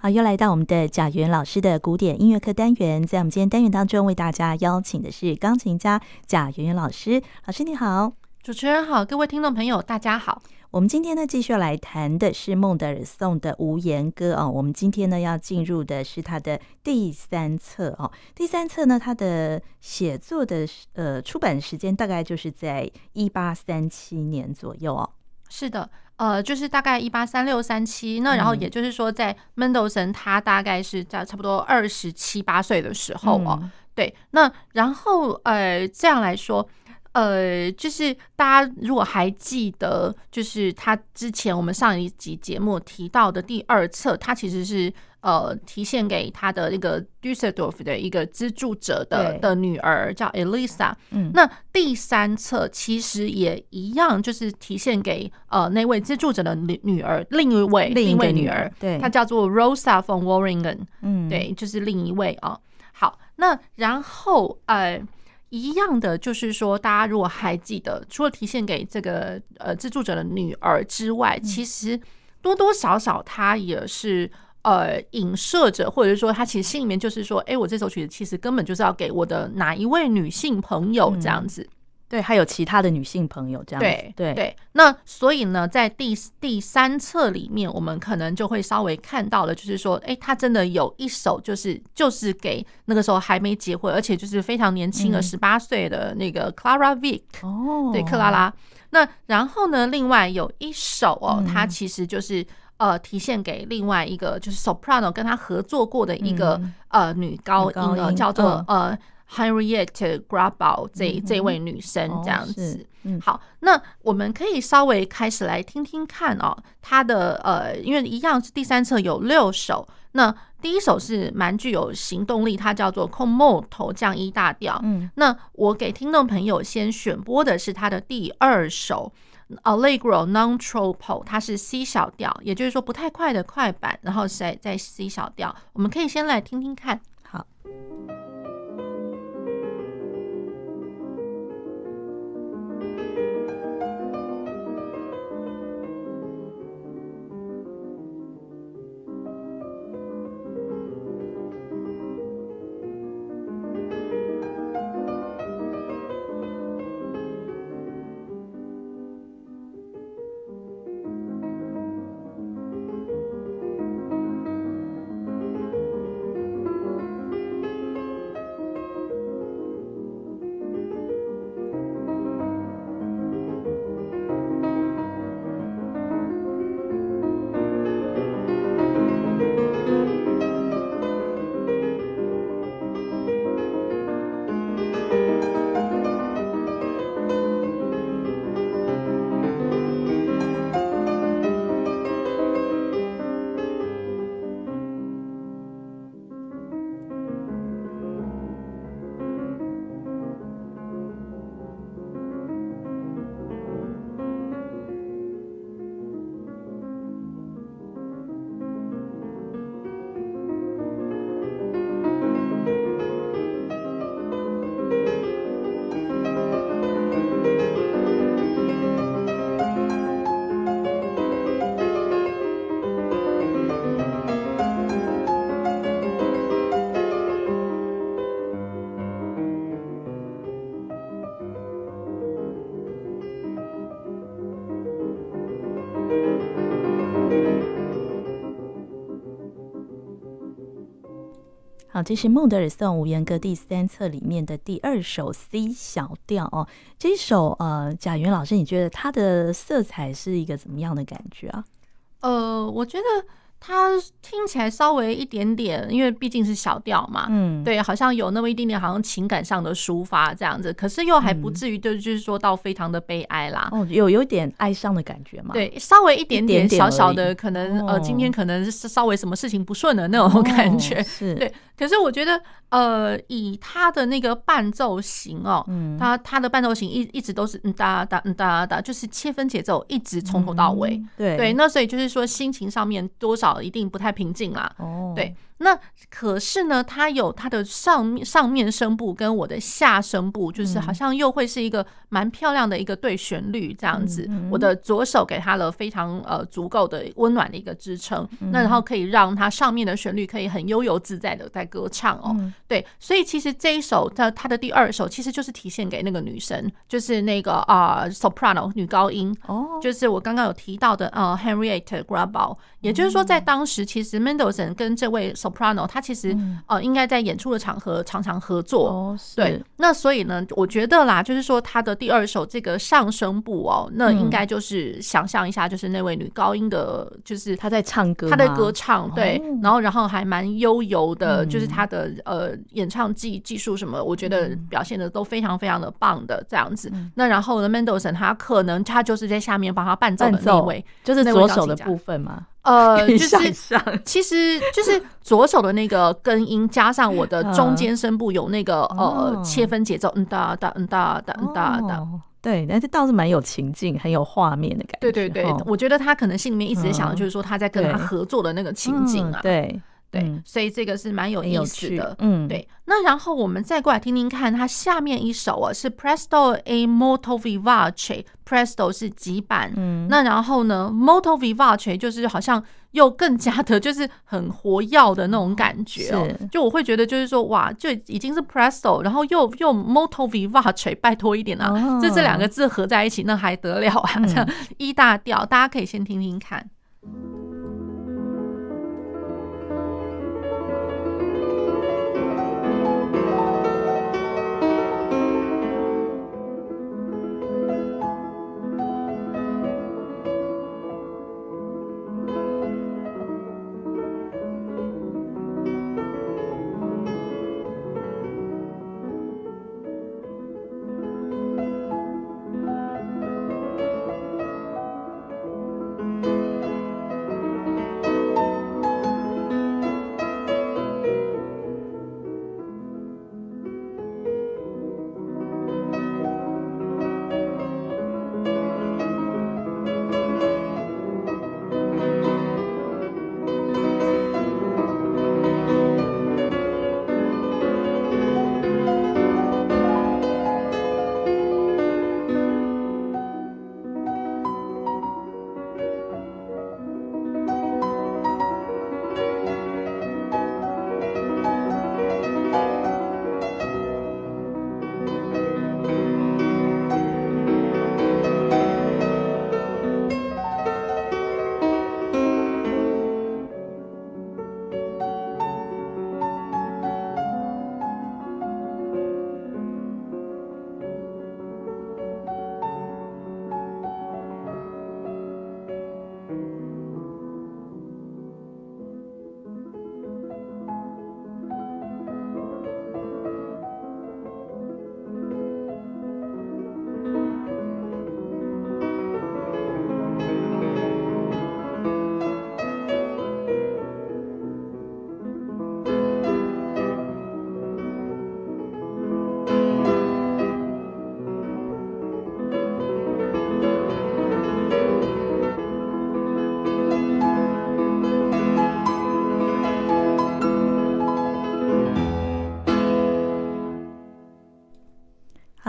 好，又来到我们的贾元老师的古典音乐课单元，在我们今天单元当中，为大家邀请的是钢琴家贾元元老师。老师你好，主持人好，各位听众朋友大家好。我们今天呢，继续来谈的是孟德尔颂的《无言歌》哦。我们今天呢，要进入的是他的第三册哦。第三册呢，他的写作的呃出版时间大概就是在一八三七年左右哦。是的。呃，就是大概一八三六三七，那然后也就是说，在 Mendelssohn 他大概是在差不多二十七八岁的时候哦，嗯、对，那然后呃这样来说，呃，就是大家如果还记得，就是他之前我们上一集节目提到的第二册，他其实是。呃，提献给他的那个 Dusseldorf 的一个资助者的的女儿叫 Elisa。嗯，那第三册其实也一样，就是提献给呃那位资助者的女女儿，另一位另一位女儿，对，她叫做 Rosa von Warringen。嗯，对，就是另一位啊。好，那然后呃一样的就是说，大家如果还记得，除了提现给这个呃资助者的女儿之外，其实多多少少他也是。呃，影射着，或者是说，他其实心里面就是说，哎，我这首曲子其实根本就是要给我的哪一位女性朋友这样子。嗯、对，还有其他的女性朋友这样子。对对对。那所以呢，在第第三册里面，我们可能就会稍微看到了，就是说，哎，他真的有一首，就是就是给那个时候还没结婚，而且就是非常年轻的十八岁的那个 Clara Wieck。哦。对，克拉拉。那然后呢，另外有一首哦，它其实就是。呃，提献给另外一个就是 soprano 跟他合作过的一个、嗯、呃女高音，呢叫做呃 Henriette Grabau 这、嗯、这位女生这样子。哦嗯、好，那我们可以稍微开始来听听看哦，她的呃，因为一样是第三册有六首，那第一首是蛮具有行动力，它叫做 Con molto 降一大调。嗯，那我给听众朋友先选播的是她的第二首。Allegro non troppo，它是 C 小调，也就是说不太快的快板，然后在在 C 小调，我们可以先来听听看。好。这是孟德尔颂《无言歌》第三册里面的第二首 C 小调哦。这一首呃，贾云老师，你觉得它的色彩是一个怎么样的感觉啊？呃，我觉得。它听起来稍微一点点，因为毕竟是小调嘛，嗯，对，好像有那么一点点，好像情感上的抒发这样子，可是又还不至于，就就是说到非常的悲哀啦。哦，有有点哀伤的感觉嘛？对，稍微一点点小小的，可能呃，今天可能是稍微什么事情不顺的那种感觉，是对。可是我觉得，呃，以他的那个伴奏型哦，嗯，他他的伴奏型一一直都是嗯哒哒嗯哒哒，就是切分节奏，一直从头到尾，对对。那所以就是说心情上面多少。一定不太平静啦。哦，对，那可是呢，它有它的上上面声部跟我的下声部，就是好像又会是一个蛮漂亮的一个对旋律这样子。嗯嗯、我的左手给它了非常呃足够的温暖的一个支撑，嗯、那然后可以让它上面的旋律可以很悠游自在的在歌唱哦。嗯、对，所以其实这一首的它的第二首其实就是体现给那个女生，就是那个啊、呃、soprano 女高音哦，就是我刚刚有提到的呃 Henriette Grabau，也就是说在当时其实 Mendelssohn 跟这位 soprano 他其实呃应该在演出的场合常常合作，哦、对，那所以呢，我觉得啦，就是说他的第二首这个上声部哦，那应该就是想象一下，就是那位女高音的，就是她在唱歌，她在歌唱，对，然后然后还蛮悠游的，就是她的呃演唱技技术什么，我觉得表现的都非常非常的棒的这样子。那然后呢，Mendelssohn 他可能他就是在下面帮他伴奏的那位，就是左手的部分嘛。呃，就是其实就是左手的那个根音，加上我的中间声部有那个呃切分节奏，嗯哒哒嗯哒哒嗯哒哒，对，但是倒是蛮有情境，很有画面的感觉。对对对，我觉得他可能心里面一直想的就是说他在跟他合作的那个情境啊，对。对，嗯、所以这个是蛮有意思的。嗯，对。那然后我们再过来听听看，它下面一首啊是 Presto e molto vivace。Presto 是急板，嗯，那然后呢，molto vivace 就是好像又更加的，就是很活跃的那种感觉哦。是就我会觉得，就是说，哇，就已经是 Presto，然后又又 molto vivace，拜托一点啊，哦、这这两个字合在一起，那还得了啊？这样 E 大调，大家可以先听听看。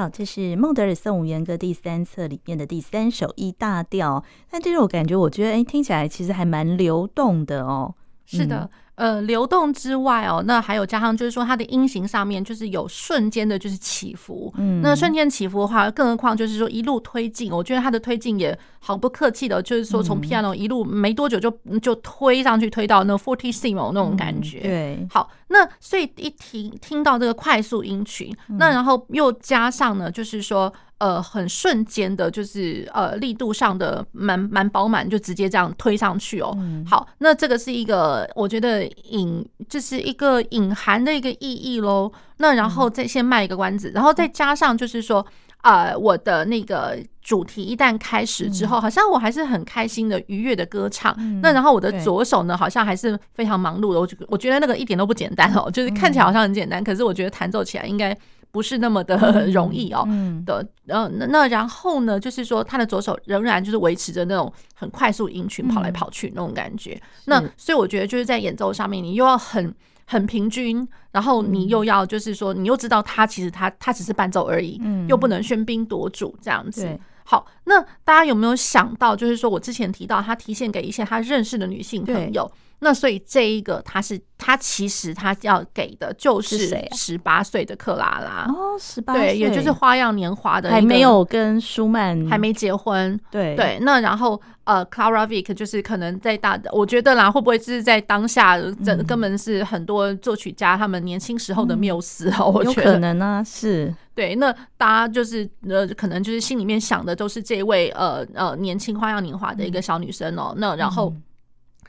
好，这是孟德尔颂五弦歌第三册里面的第三首 E 大调。但这首感觉，我觉得，哎，听起来其实还蛮流动的哦。是的。呃，流动之外哦，那还有加上就是说它的音型上面就是有瞬间的，就是起伏。嗯，那瞬间起伏的话，更何况就是说一路推进，我觉得它的推进也毫不客气的，就是说从 piano 一路没多久就就推上去，推到那 fortissimo 那种感觉。对，好，那所以一听听到这个快速音群，那然后又加上呢，就是说。呃，很瞬间的，就是呃力度上的蛮蛮饱满，就直接这样推上去哦。嗯、好，那这个是一个我觉得隐，就是一个隐含的一个意义喽。那然后再先卖一个关子，然后再加上就是说，呃，我的那个主题一旦开始之后，好像我还是很开心的、愉悦的歌唱。嗯、那然后我的左手呢，好像还是非常忙碌的。我觉我觉得那个一点都不简单哦，就是看起来好像很简单，可是我觉得弹奏起来应该。不是那么的 容易哦。嗯，的，呃，那那然后呢，就是说他的左手仍然就是维持着那种很快速音群跑来跑去那种感觉。嗯、那所以我觉得就是在演奏上面，你又要很很平均，然后你又要就是说，你又知道他其实他他只是伴奏而已，嗯，又不能喧宾夺主这样子。好，那大家有没有想到，就是说我之前提到他提现给一些他认识的女性朋友。那所以这一个他是他其实他要给的就是十八岁的克拉拉哦，十八岁对，也就是花样年华的还没有跟舒曼还没结婚，对对。那然后呃，Clara Wieck 就是可能在大的，我觉得啦，会不会是在当下这根本是很多作曲家他们年轻时候的缪斯哦？我觉得可能啊，是对。那大家就是呃，可能就是心里面想的都是这位呃呃年轻花样年华的一个小女生哦。那然后。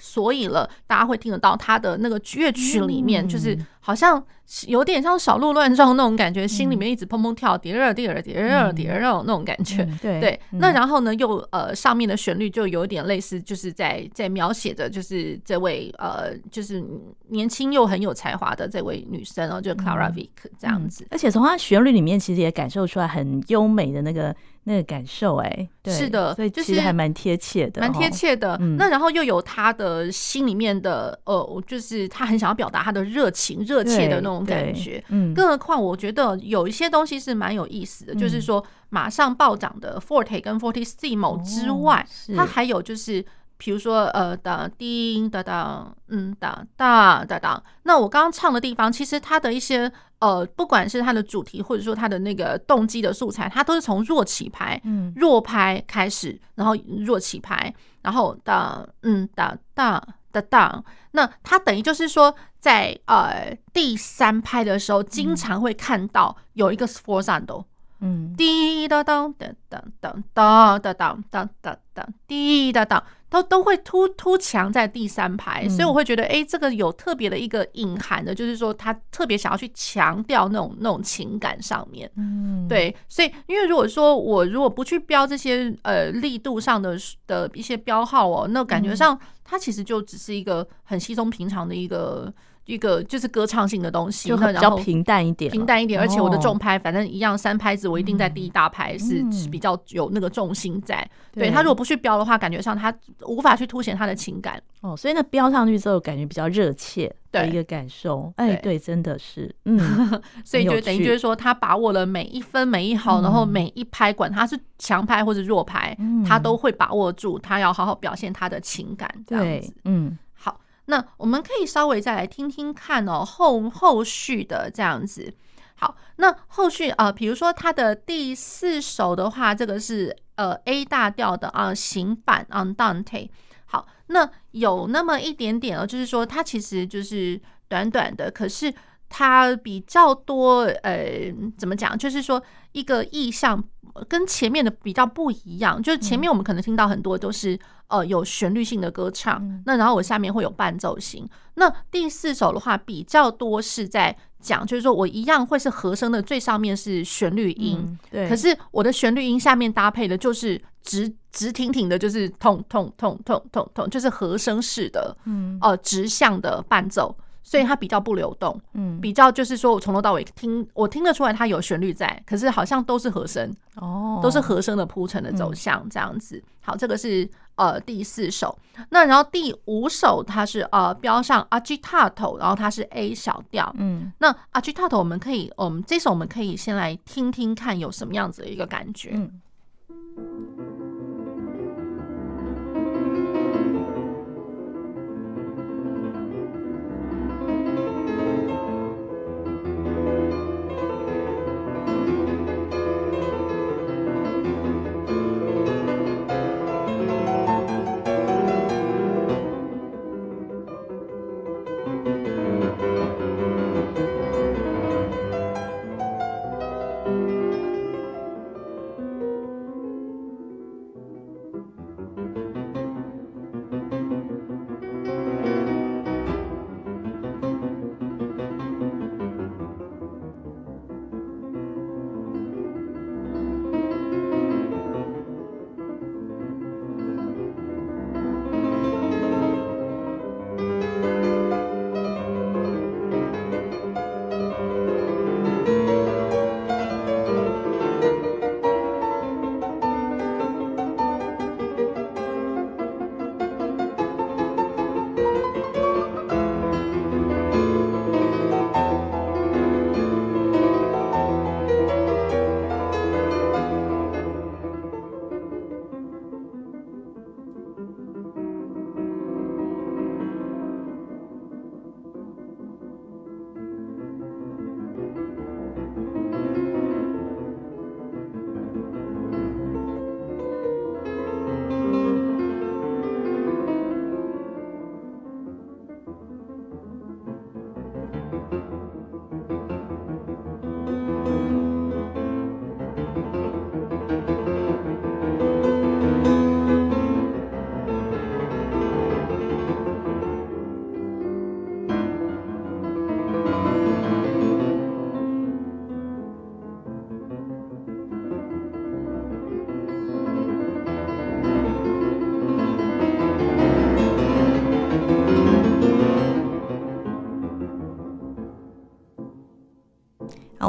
所以了，大家会听得到他的那个乐曲里面，就是好像有点像小鹿乱撞那种感觉，心里面一直砰砰跳，叠热叠热叠热叠热那种那种感觉。对对，那然后呢，又呃上面的旋律就有点类似，就是在在描写着，就是这位呃就是年轻又很有才华的这位女生哦，就 Clara Wieck 这样子。而且从她旋律里面，其实也感受出来很优美的那个。那个感受，哎，是的，所以其实还蛮贴切的，蛮贴切的。那然后又有他的心里面的，呃，就是他很想要表达他的热情、热切的那种感觉。嗯，更何况我觉得有一些东西是蛮有意思的，就是说马上暴涨的 forte 跟 fortissimo 之外，它还有就是。比如说，呃，哒叮哒哒，嗯，哒哒哒哒。那我刚刚唱的地方，其实它的一些，呃，不管是它的主题，或者说它的那个动机的素材，它都是从弱起拍，嗯，弱拍开始，然后弱起拍，然后哒，嗯，哒哒哒哒。那它等于就是说，在呃第三拍的时候，经常会看到有一个 sforzando。嗯，滴答当当当当当当当当当当，滴答当都都会突突强在第三排，所以我会觉得，哎，这个有特别的一个隐含的，就是说他特别想要去强调那种那种情感上面。嗯，对，所以因为如果说我如果不去标这些呃力度上的的一些标号哦，那感觉上它其实就只是一个很稀松平常的一个。一个就是歌唱性的东西，就比较平淡一点，平淡一点。而且我的重拍，反正一样，三拍子我一定在第一大拍是比较有那个重心在。对，他如果不去飙的话，感觉上他无法去凸显他的情感哦。所以那飙上去之后，感觉比较热切的一个感受。哎，对，真的是，嗯，所以就等于就是说，他把握了每一分每一毫，然后每一拍，管他是强拍或者弱拍，他都会把握住，他要好好表现他的情感，这样子，嗯。那我们可以稍微再来听听看哦，后后续的这样子。好，那后续啊，比如说它的第四首的话，这个是呃 A 大调的啊行板 Andante。好，那有那么一点点哦，就是说它其实就是短短的，可是它比较多呃，怎么讲？就是说一个意象。跟前面的比较不一样，就是前面我们可能听到很多都是呃有旋律性的歌唱，那然后我下面会有伴奏型。那第四首的话比较多是在讲，就是说我一样会是和声的最上面是旋律音，对，可是我的旋律音下面搭配的就是直直挺挺的，就是痛痛痛痛痛痛，就是和声式的，嗯，呃直向的伴奏。所以它比较不流动，嗯，比较就是说我从头到尾听，我听得出来它有旋律在，可是好像都是和声，哦，都是和声的铺陈的走向这样子。好，这个是呃第四首，那然后第五首它是呃标上 agitato，然后它是 A 小调，嗯，那 agitato 我们可以，我们这首我们可以先来听听看有什么样子的一个感觉。嗯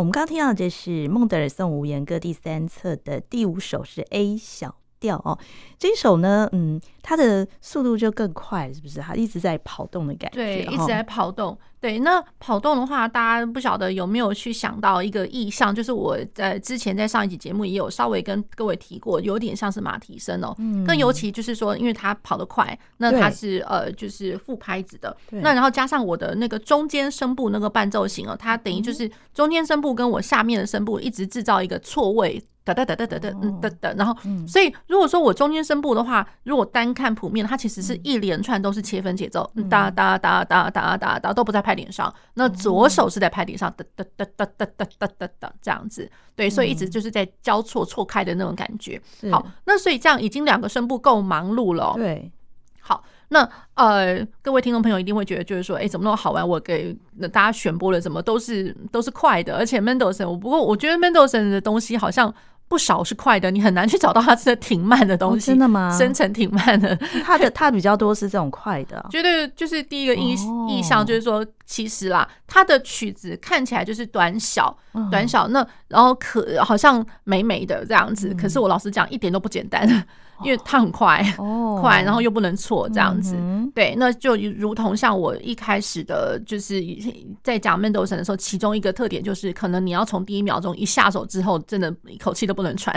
我们刚刚听到这是孟德尔颂无言歌第三册的第五首是 A 小调哦，这一首呢，嗯，它的速度就更快，是不是？它一直在跑动的感觉，对，一直在跑动。对，那跑动的话，大家不晓得有没有去想到一个意象，就是我在之前在上一集节目也有稍微跟各位提过，有点像是马蹄声哦。嗯。更尤其就是说，因为它跑得快，那它是呃就是副拍子的，那然后加上我的那个中间声部那个伴奏型哦，它等于就是中间声部跟我下面的声部一直制造一个错位。哒哒哒哒哒哒嗯哒哒，然后，所以如果说我中间声部的话，如果单看谱面，它其实是一连串都是切分节奏，哒哒哒哒哒哒哒都不在拍点上，那左手是在拍点上，哒哒哒哒哒哒哒哒哒这样子，对，所以一直就是在交错错开的那种感觉。好，那所以这样已经两个声部够忙碌了。对，好，那呃，各位听众朋友一定会觉得就是说，哎，怎么那么好玩？我给大家选播的怎么都是都是快的，而且 Mendelssohn，我不过我觉得 Mendelssohn 的东西好像。不少是快的，你很难去找到它的挺慢的东西。真的吗？生成挺慢的，它的 它比较多是这种快的。觉得就是第一个印印象就是说，其实啦，它的曲子看起来就是短小，短小那然后可好像美美的这样子，可是我老实讲一点都不简单。因为它很快，快，然后又不能错，这样子，对，那就如同像我一开始的，就是在讲 Mendelssohn 的时候，其中一个特点就是，可能你要从第一秒钟一下手之后，真的一口气都不能喘，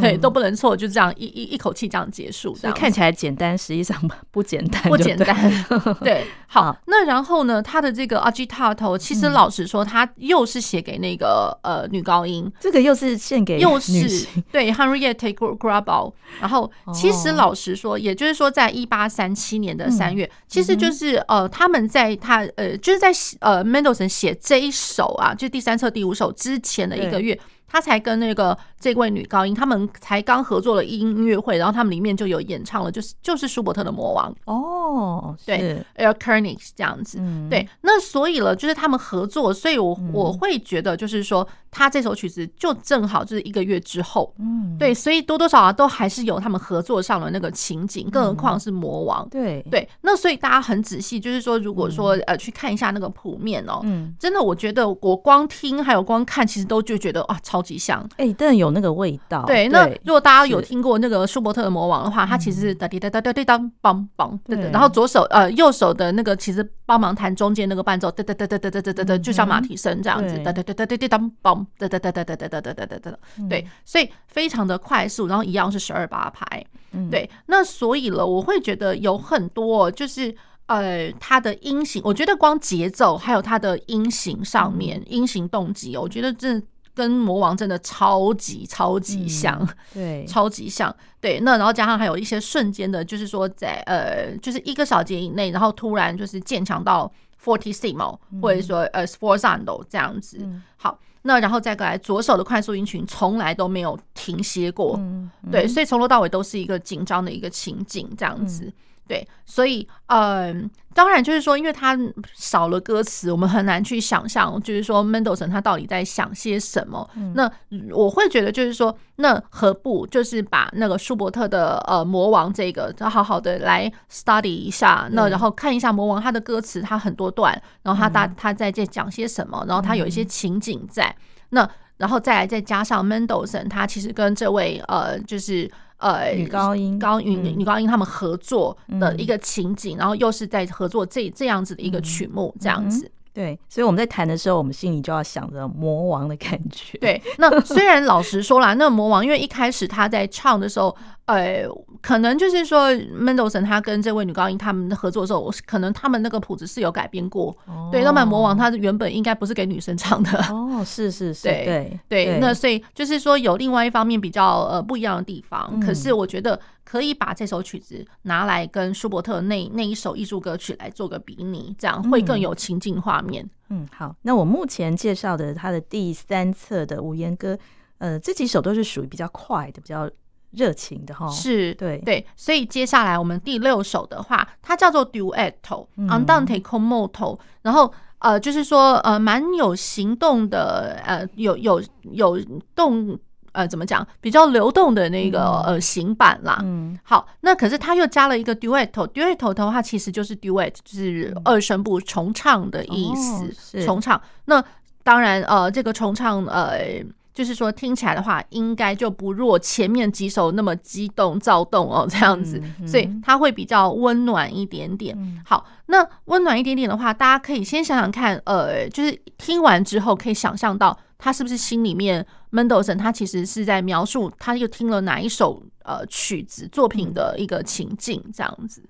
对，都不能错，就这样一一一口气这样结束，这样看起来简单，实际上不简单，不简单，对，好，那然后呢，他的这个 Agitato，其实老实说，他又是写给那个呃女高音，这个又是献给又是对 Henriette Grabau，然后。其实老实说，也就是说，在一八三七年的三月，其实就是呃，他们在他呃，就是在呃，Mendelssohn 写这一首啊，就第三册第五首之前的一个月。他才跟那个这位女高音，他们才刚合作了音乐会，然后他们里面就有演唱了，就是就是舒伯特的《魔王》哦，对 e r k e r n i g 这样子，对，那所以了，就是他们合作，所以我我会觉得就是说，他这首曲子就正好就是一个月之后，嗯，对，所以多多少少都还是有他们合作上的那个情景，更何况是《魔王》，对。对，那所以大家很仔细，就是说，如果说呃去看一下那个谱面哦，嗯，真的，我觉得我光听还有光看，其实都就觉得啊超。级像，哎，真的有那个味道。对，那如果大家有听过那个舒伯特的《魔王》的话，他其实是哒滴哒哒哒滴当梆梆，对对。然后左手呃右手的那个其实帮忙弹中间那个伴奏，哒哒哒哒哒哒哒哒哒，就像马蹄声这样子，哒哒哒哒哒哒当梆，哒哒哒哒哒哒哒哒哒哒哒。对，所以非常的快速，然后一样是十二八拍。对，那所以了，我会觉得有很多就是呃，它的音型，我觉得光节奏还有它的音型上面，音型动机，我觉得这。跟魔王真的超级超级像，嗯、对，超级像，对。那然后加上还有一些瞬间的，就是说在呃，就是一个小节以内，然后突然就是渐强到 fortissimo，或者说呃 sforzando 这样子。嗯、好，那然后再过来左手的快速音群，从来都没有停歇过，对，所以从头到尾都是一个紧张的一个情景这样子。嗯对，所以，嗯，当然就是说，因为他少了歌词，我们很难去想象，就是说，Mendelssohn 他到底在想些什么。那我会觉得，就是说，那何不就是把那个舒伯特的呃魔王这个，好好的来 study 一下，那然后看一下魔王他的歌词，他很多段，然后他大他在这讲些什么，然后他有一些情景在，那然后再来再加上 Mendelssohn 他其实跟这位呃就是。呃，女高音高音女高音他们合作的一个情景，然后又是在合作这这样子的一个曲目，这样子。对，所以我们在弹的时候，我们心里就要想着魔王的感觉。对，那虽然老实说啦，那魔王因为一开始他在唱的时候。呃，可能就是说，Mendelssohn 他跟这位女高音他们的合作的时候，可能他们那个谱子是有改编过。哦、对，浪漫魔王他原本应该不是给女生唱的。哦，是是是，对对对。对那所以就是说，有另外一方面比较呃不一样的地方。嗯、可是我觉得可以把这首曲子拿来跟舒伯特那那一首艺术歌曲来做个比拟，这样会更有情境画面。嗯，好。那我目前介绍的他的第三册的无言歌，呃，这几首都是属于比较快的，比较。热情的哈，是对。对，所以接下来我们第六首的话，它叫做 Duetto，Andante con moto，然后呃，就是说呃，蛮有行动的，呃，有有有动，呃，怎么讲，比较流动的那个呃行板啦。嗯，好，那可是它又加了一个 Duetto，Duetto 的话其实就是 Duet，就是二声部重唱的意思，重唱。那。当然呃，这个重唱呃。就是说，听起来的话，应该就不若前面几首那么激动躁动哦，这样子，所以它会比较温暖一点点。好，那温暖一点点的话，大家可以先想想看，呃，就是听完之后可以想象到他是不是心里面 Mendelssohn 他其实是在描述他又听了哪一首呃曲子作品的一个情境，这样子。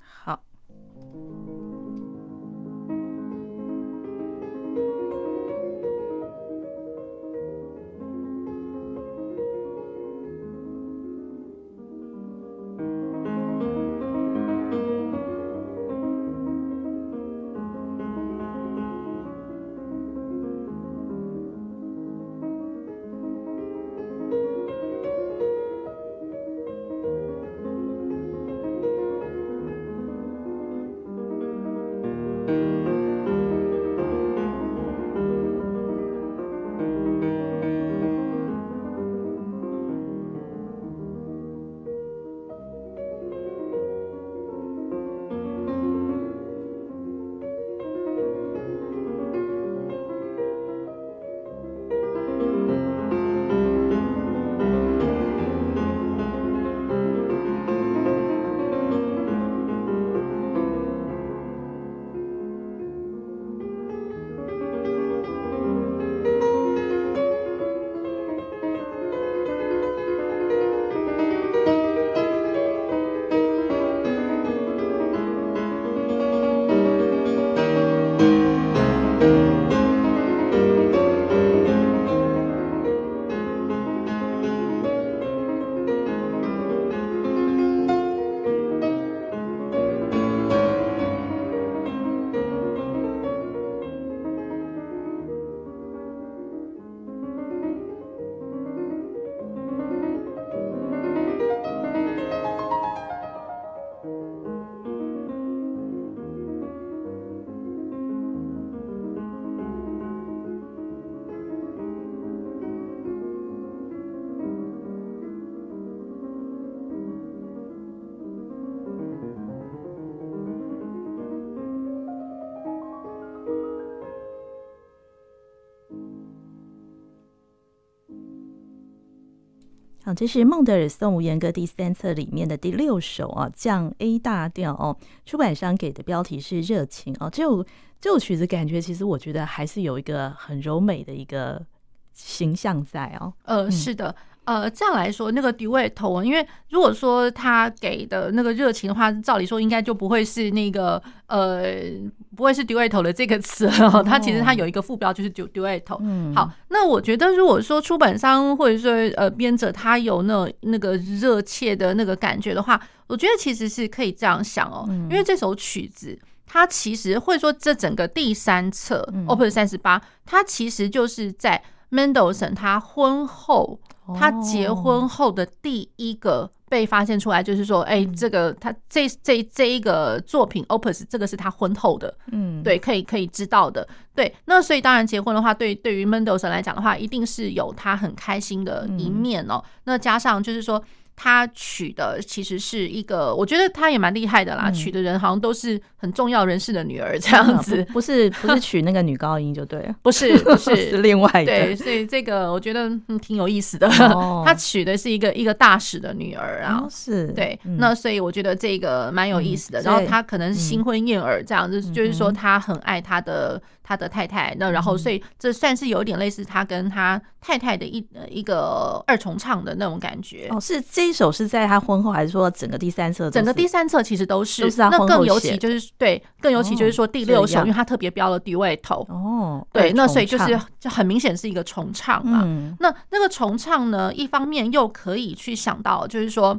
这是孟德尔颂无言歌第三册里面的第六首啊，降 A 大调哦。出版商给的标题是热情哦。这首这首曲子感觉，其实我觉得还是有一个很柔美的一个形象在哦。呃，是的。呃，这样来说，那个 duetto，因为如果说他给的那个热情的话，照理说应该就不会是那个呃，不会是 duetto 的这个词了。它其实它有一个副标就是 duetto。嗯，好，那我觉得如果说出版商或者说呃编者他有那那个热切的那个感觉的话，我觉得其实是可以这样想哦，因为这首曲子它其实或者说这整个第三册 Opus 三十八，它其实就是在 Mendelssohn 他婚后。他结婚后的第一个被发现出来，就是说，哎，这个他这这这一个作品 Opus，这个是他婚后的，嗯，对，可以可以知道的，对。那所以当然结婚的话，对对于 Mendelssohn 来讲的话，一定是有他很开心的一面哦。那加上就是说。他娶的其实是一个，我觉得他也蛮厉害的啦。娶的人好像都是很重要人士的女儿这样子，不是不是娶那个女高音就对了，不是不是 是另外的。对，所以这个我觉得挺有意思的。他娶的是一个一个大使的女儿啊，是对。那所以我觉得这个蛮有意思的。然后他可能是新婚燕尔这样子，就是说他很爱他的。他的太太，那然后所以这算是有点类似他跟他太太的一一个二重唱的那种感觉。哦，是这一首是在他婚后，还是说整个第三册？整个第三册其实都是。那更尤其就是对，更尤其就是说第六首，因为他特别标了 duetto。哦。对，那所以就是就很明显是一个重唱嘛。嗯。那那个重唱呢，一方面又可以去想到，就是说，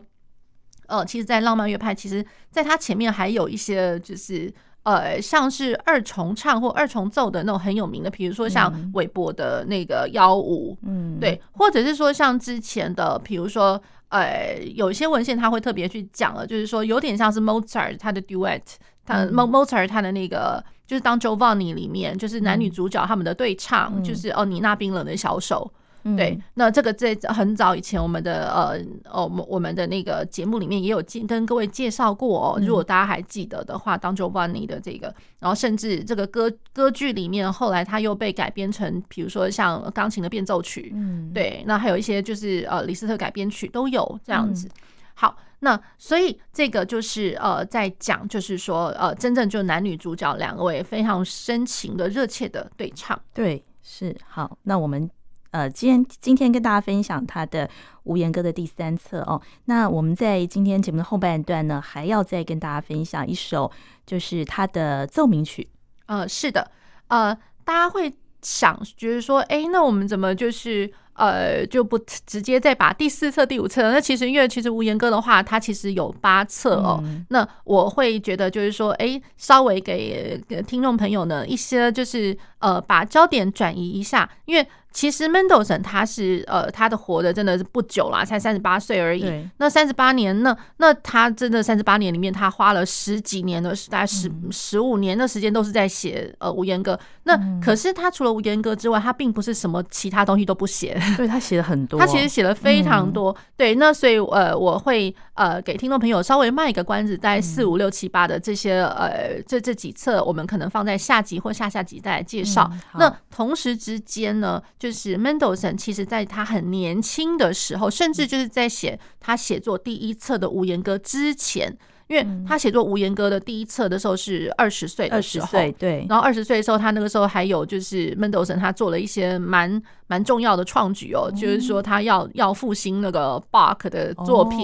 呃，其实，在浪漫乐派，其实在他前面还有一些就是。呃，像是二重唱或二重奏的那种很有名的，比如说像韦伯的那个幺五，嗯，对，或者是说像之前的，比如说，呃，有一些文献他会特别去讲了，就是说有点像是 Mozart 他的 duet，他 Mozart 他的那个就是当 Giovanni 里面，就是男女主角他们的对唱，就是哦，你那冰冷的小手。嗯、对，那这个在很早以前我们的呃哦我们我们的那个节目里面也有跟各位介绍过哦，如果大家还记得的话，Don Giovanni 的这个，然后甚至这个歌歌剧里面后来它又被改编成，比如说像钢琴的变奏曲，嗯，对，那还有一些就是呃李斯特改编曲都有这样子。好，那所以这个就是呃在讲，就是说呃真正就男女主角两位非常深情的热切的对唱，对，是好。那我们呃今天今天跟大家分享他的无言歌的第三册哦。那我们在今天节目的后半段呢，还要再跟大家分享一首，就是他的奏鸣曲。呃，是的，呃，大家会想觉得说，哎，那我们怎么就是？呃，就不直接再把第四册、第五册。那其实，因为其实无言歌的话，它其实有八册哦。嗯、那我会觉得，就是说，哎，稍微给听众朋友呢一些，就是呃，把焦点转移一下，因为。其实 Mendelssohn 他是呃，他的活的真的是不久啦，才三十八岁而已。那三十八年，那那他真的三十八年里面，他花了十几年的，大概十十五年的时间都是在写呃无言歌。那可是他除了无言歌之外，他并不是什么其他东西都不写。对，他写了很多，他其实写了非常多。嗯、对，那所以呃，我会呃给听众朋友稍微卖一个关子，在四五六七八的这些呃这这几册，我们可能放在下集或下下集再来介绍。嗯、那同时之间呢，就是 Mendelssohn，其实在他很年轻的时候，甚至就是在写他写作第一册的无言歌之前，因为他写作无言歌的第一册的时候是二十岁的时候，对，然后二十岁的时候，他那个时候还有就是 Mendelssohn，他做了一些蛮蛮重要的创举哦，就是说他要要复兴那个 Bach 的作品，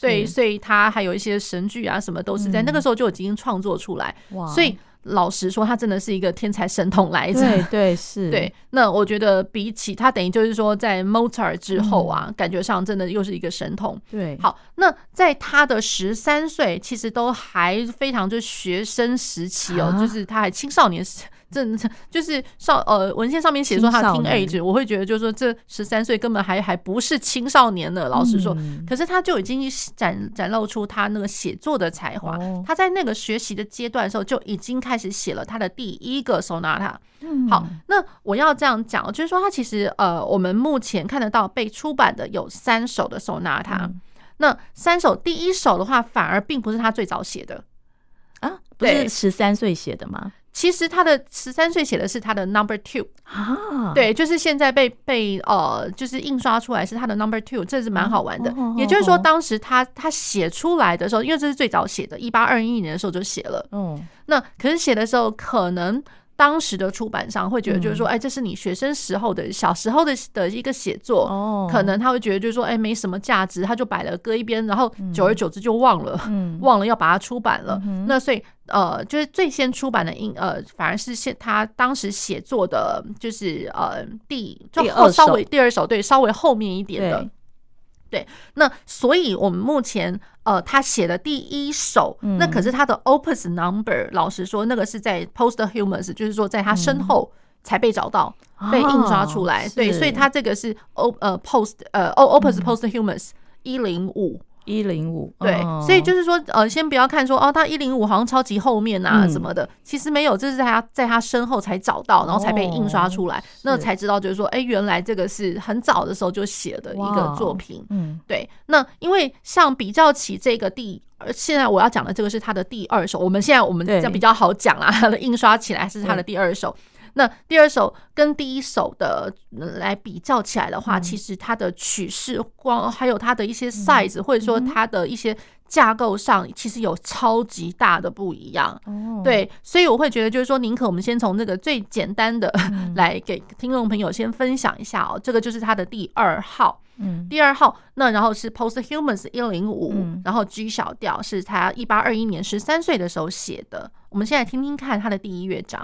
对，所以他还有一些神剧啊什么都是在那个时候就已经创作出来，所以。老实说，他真的是一个天才神童来着。对对是。对，那我觉得比起他，等于就是说，在 Mozart 之后啊，感觉上真的又是一个神童。对。好，那在他的十三岁，其实都还非常就是学生时期哦，就是他还青少年时。正就是少呃文献上面写说他 teenage，我会觉得就是说这十三岁根本还还不是青少年呢。老实说，嗯、可是他就已经展展露出他那个写作的才华。哦、他在那个学习的阶段的时候就已经开始写了他的第一个 sonata。嗯、好，那我要这样讲，就是说他其实呃我们目前看得到被出版的有三首的 sonata。嗯、那三首第一首的话反而并不是他最早写的啊，不是十三岁写的吗？其实他的十三岁写的是他的 Number Two 啊，对，就是现在被被呃，就是印刷出来是他的 Number Two，这是蛮好玩的。也就是说，当时他他写出来的时候，因为这是最早写的，一八二一年的时候就写了。嗯，那可是写的时候可能。当时的出版商会觉得，就是说，哎，这是你学生时候的小时候的的一个写作，可能他会觉得，就是说，哎，没什么价值，他就摆了搁一边，然后久而久之就忘了，忘了要把它出版了。那所以，呃，就是最先出版的，应呃，反而是现他当时写作的，就是呃，第就稍微第二首，对，稍微后面一点的。对，那所以我们目前呃，他写的第一首，嗯、那可是他的 Opus Number。老实说，那个是在 Posthumous，就是说在他身后才被找到，嗯、被印刷出来。哦、对，所以他这个是 O 呃 Post 呃 Opus Posthumous 一零五。一零五，对，哦、所以就是说，呃，先不要看说，哦，他一零五好像超级后面啊什么的，嗯、其实没有，这是在他在他身后才找到，然后才被印刷出来，哦、那才知道就是说，哎，原来这个是很早的时候就写的一个作品，嗯，对。那因为像比较起这个第，现在我要讲的这个是他的第二首，我们现在我们这样比较好讲啦，他的印刷起来是他的第二首。那第二首跟第一首的来比较起来的话，其实它的曲式光还有它的一些 size，或者说它的一些架构上，其实有超级大的不一样。对，所以我会觉得就是说，宁可我们先从这个最简单的 来给听众朋友先分享一下哦。这个就是它的第二号，第二号。那然后是 Posthumans 一零五，然后 G 小调是他一八二一年十三岁的时候写的。我们现在听听看他的第一乐章。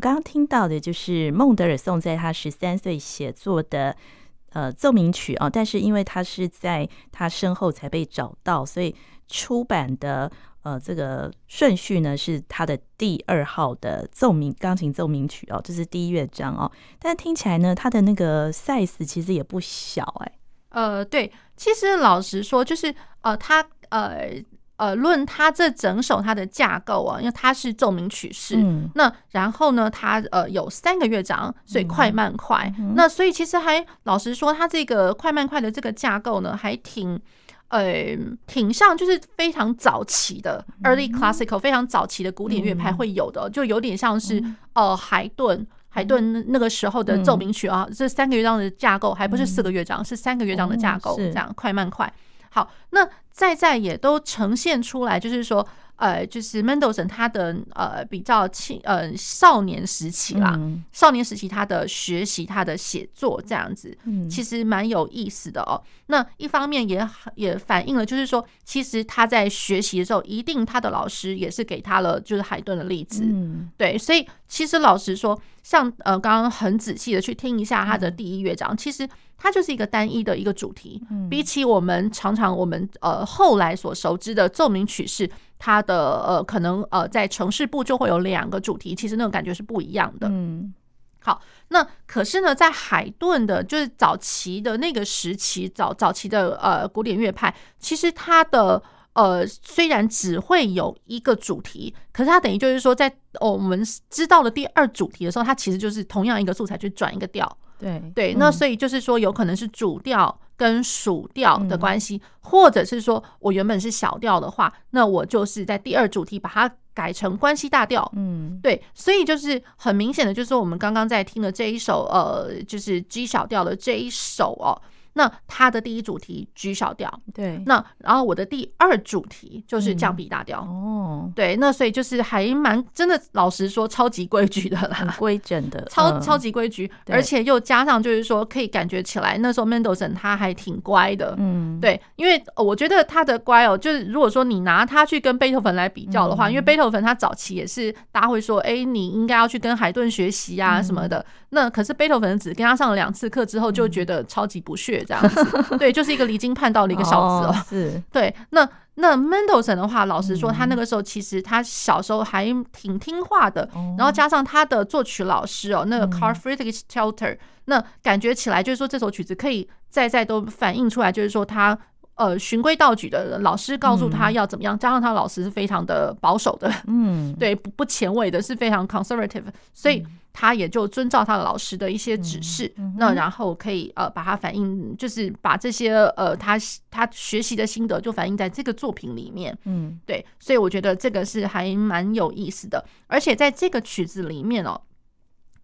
刚刚听到的就是孟德尔颂在他十三岁写作的呃奏鸣曲啊，但是因为他是在他身后才被找到，所以出版的呃这个顺序呢是他的第二号的奏鸣钢琴奏鸣曲哦，这是第一乐章哦。但听起来呢，他的那个 size 其实也不小哎。呃，对，其实老实说，就是呃，他呃。呃，论它这整首它的架构啊，因为它是奏鸣曲式，嗯、那然后呢，它呃有三个乐章，所以快慢快。嗯、那所以其实还老实说，它这个快慢快的这个架构呢，还挺呃挺像，就是非常早期的 early classical，非常早期的古典乐派会有的，就有点像是呃海顿海顿那个时候的奏鸣曲啊，这三个乐章的架构还不是四个乐章，是三个乐章的架构，这样快慢快。好，那在在也都呈现出来，就是说，呃，就是 Mendelssohn 他的呃比较青呃少年时期啦，嗯、少年时期他的学习他的写作这样子，其实蛮有意思的哦。那一方面也也反映了，就是说，其实他在学习的时候，一定他的老师也是给他了就是海顿的例子，嗯、对，所以其实老实说，像呃刚刚很仔细的去听一下他的第一乐章，其实。它就是一个单一的一个主题，比起我们常常我们呃后来所熟知的奏鸣曲式，它的呃可能呃在城市部就会有两个主题，其实那种感觉是不一样的。嗯，好，那可是呢，在海顿的就是早期的那个时期，早早期的呃古典乐派，其实它的呃虽然只会有一个主题，可是它等于就是说在，在哦我们知道了第二主题的时候，它其实就是同样一个素材去转一个调。对对，那所以就是说，有可能是主调跟属调的关系，嗯、或者是说我原本是小调的话，那我就是在第二主题把它改成关系大调。嗯，对，所以就是很明显的，就是说我们刚刚在听的这一首，呃，就是 G 小调的这一首哦。那它的第一主题 G 小调，对。那然后我的第二主题就是降 B 大调，哦，对。那所以就是还蛮真的，老实说，超级规矩的啦，规整的，超超级规矩，而且又加上就是说，可以感觉起来那时候 Mendelssohn 他还挺乖的，嗯，对。因为我觉得他的乖哦，就是如果说你拿他去跟贝多芬来比较的话，因为贝多芬他早期也是大家会说，哎，你应该要去跟海顿学习啊什么的。那可是贝多芬只跟他上了两次课之后，就觉得超级不屑。这样子，对，就是一个离经叛道的一个小子哦。是，对。那那 Mendelssohn 的话，老实说，他那个时候其实他小时候还挺听话的。然后加上他的作曲老师哦，那个 Carl Friedrich Telter，那感觉起来就是说这首曲子可以再再都反映出来，就是说他呃循规蹈矩的老师告诉他要怎么样，加上他老师是非常的保守的，嗯，对，不不前卫的，是非常 conservative，所以。他也就遵照他的老师的一些指示，嗯嗯、那然后可以呃把它反映，就是把这些呃他他学习的心得就反映在这个作品里面。嗯，对，所以我觉得这个是还蛮有意思的，而且在这个曲子里面哦，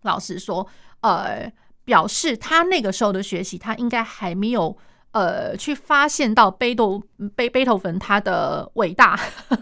老实说，呃，表示他那个时候的学习，他应该还没有。呃，去发现到贝多贝贝多芬他的伟大，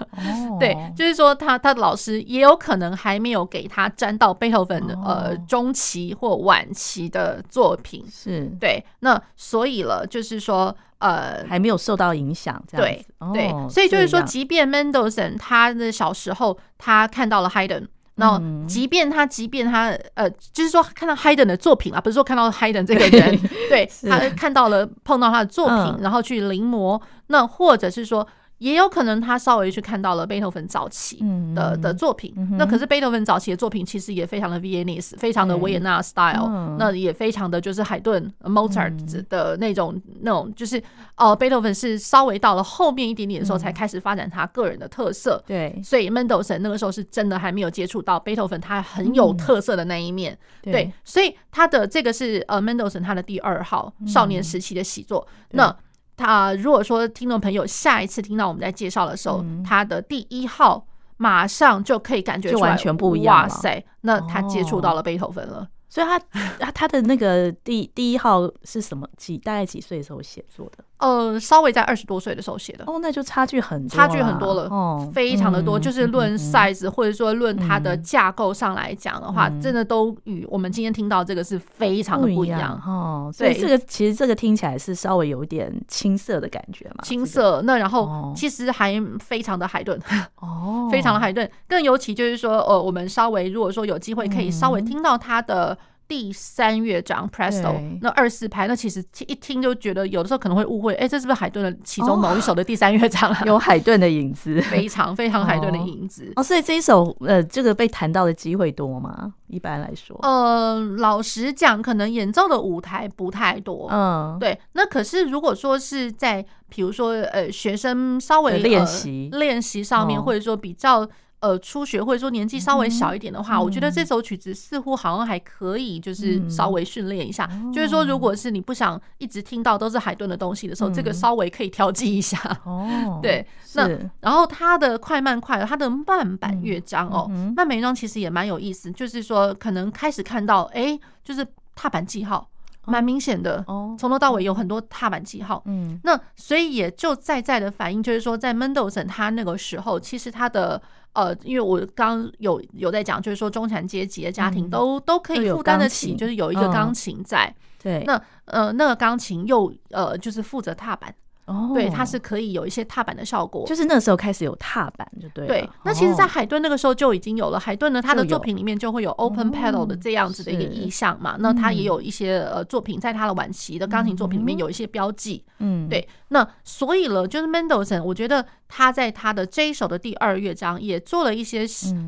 对，就是说他他的老师也有可能还没有给他沾到贝多芬呃中期或晚期的作品，是。对，那所以了，就是说呃还没有受到影响，这样对对，所以就是说，即便 Mendelssohn 他的小时候他看到了 Haydn。然后，即便他，即便他，呃，就是说看到 Hayden 的作品啊，不是说看到 Hayden 这个人，对，他看到了碰到他的作品，然后去临摹，那或者是说。也有可能他稍微去看到了贝多芬早期的的作品，那可是贝多芬早期的作品其实也非常的 Viennese，非常的维也纳 style，那也非常的就是海顿 Mozart 的那种那种，就是呃贝多芬是稍微到了后面一点点的时候才开始发展他个人的特色，对，所以 Mendelssohn 那个时候是真的还没有接触到贝多芬他很有特色的那一面，对，所以他的这个是呃 Mendelssohn 他的第二号少年时期的习作，那。他如果说听众朋友下一次听到我们在介绍的时候，嗯、他的第一号马上就可以感觉就完全不一样。哇塞，那他接触到了贝多芬了。哦、所以他他他的那个第第一号是什么几大概几岁的时候写作的？呃，稍微在二十多岁的时候写的。哦，那就差距很多，差距很多了，哦，非常的多。嗯、就是论 size、嗯、或者说论它的架构上来讲的话，嗯、真的都与我们今天听到这个是非常的不一样，哦。所以这个其实这个听起来是稍微有一点青涩的感觉嘛，青涩。那然后其实还非常的海顿哦，非常的海顿。更尤其就是说，呃，我们稍微如果说有机会可以稍微听到它的。第三乐章 Presto 那二四拍，那其实一听就觉得有的时候可能会误会，哎、欸，这是不是海顿的其中某一首的第三乐章啊？有海顿的影子，非常非常海顿的影子哦。哦，所以这一首呃，这个被弹到的机会多吗？一般来说，呃，老实讲，可能演奏的舞台不太多。嗯，对。那可是如果说是在比如说呃，学生稍微练习练习上面，或者说比较。呃，初学或者说年纪稍微小一点的话，嗯、我觉得这首曲子似乎好像还可以，就是稍微训练一下。嗯、就是说，如果是你不想一直听到都是海顿的东西的时候，嗯、这个稍微可以调剂一下。哦，对，那然后它的快慢快，它的慢板乐章哦，慢板乐章其实也蛮有意思，就是说可能开始看到，哎、欸，就是踏板记号。蛮明显的，从头到尾有很多踏板记号。嗯，那所以也就在在的反映，就是说，在 Mendelssohn 他那个时候，其实他的呃，因为我刚刚有有在讲，就是说中产阶级的家庭都都可以负担得起，就是有一个钢琴在。对，那呃，那个钢琴又呃，就是负责踏板。哦，对，它是可以有一些踏板的效果，就是那时候开始有踏板，就对。对，那其实，在海顿那个时候就已经有了。海顿呢，他的作品里面就会有 open pedal 的这样子的一个意象嘛。那他也有一些呃作品，在他的晚期的钢琴作品里面有一些标记。嗯，对。那所以了，就是 Mendelssohn，我觉得他在他的这一首的第二乐章也做了一些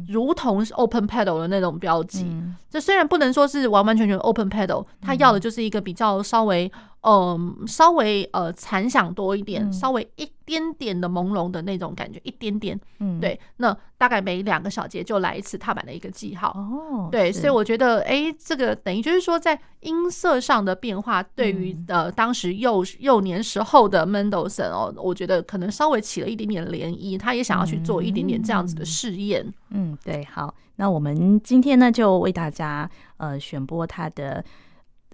如同 open pedal 的那种标记。这虽然不能说是完完全全 open pedal，他要的就是一个比较稍微。嗯，稍微呃残响多一点，稍微一点点的朦胧的那种感觉，一点点。嗯，对。那大概每两个小节就来一次踏板的一个记号。哦，对。所以我觉得，哎，这个等于就是说，在音色上的变化，对于呃当时幼幼年时候的 Mendelssohn 哦，我觉得可能稍微起了一点点涟漪，他也想要去做一点点这样子的试验。嗯，对。好，那我们今天呢，就为大家呃选播他的。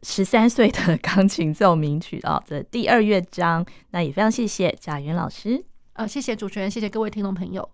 十三岁的钢琴奏鸣曲啊，的第二乐章，那也非常谢谢贾云老师，呃，谢谢主持人，谢谢各位听众朋友。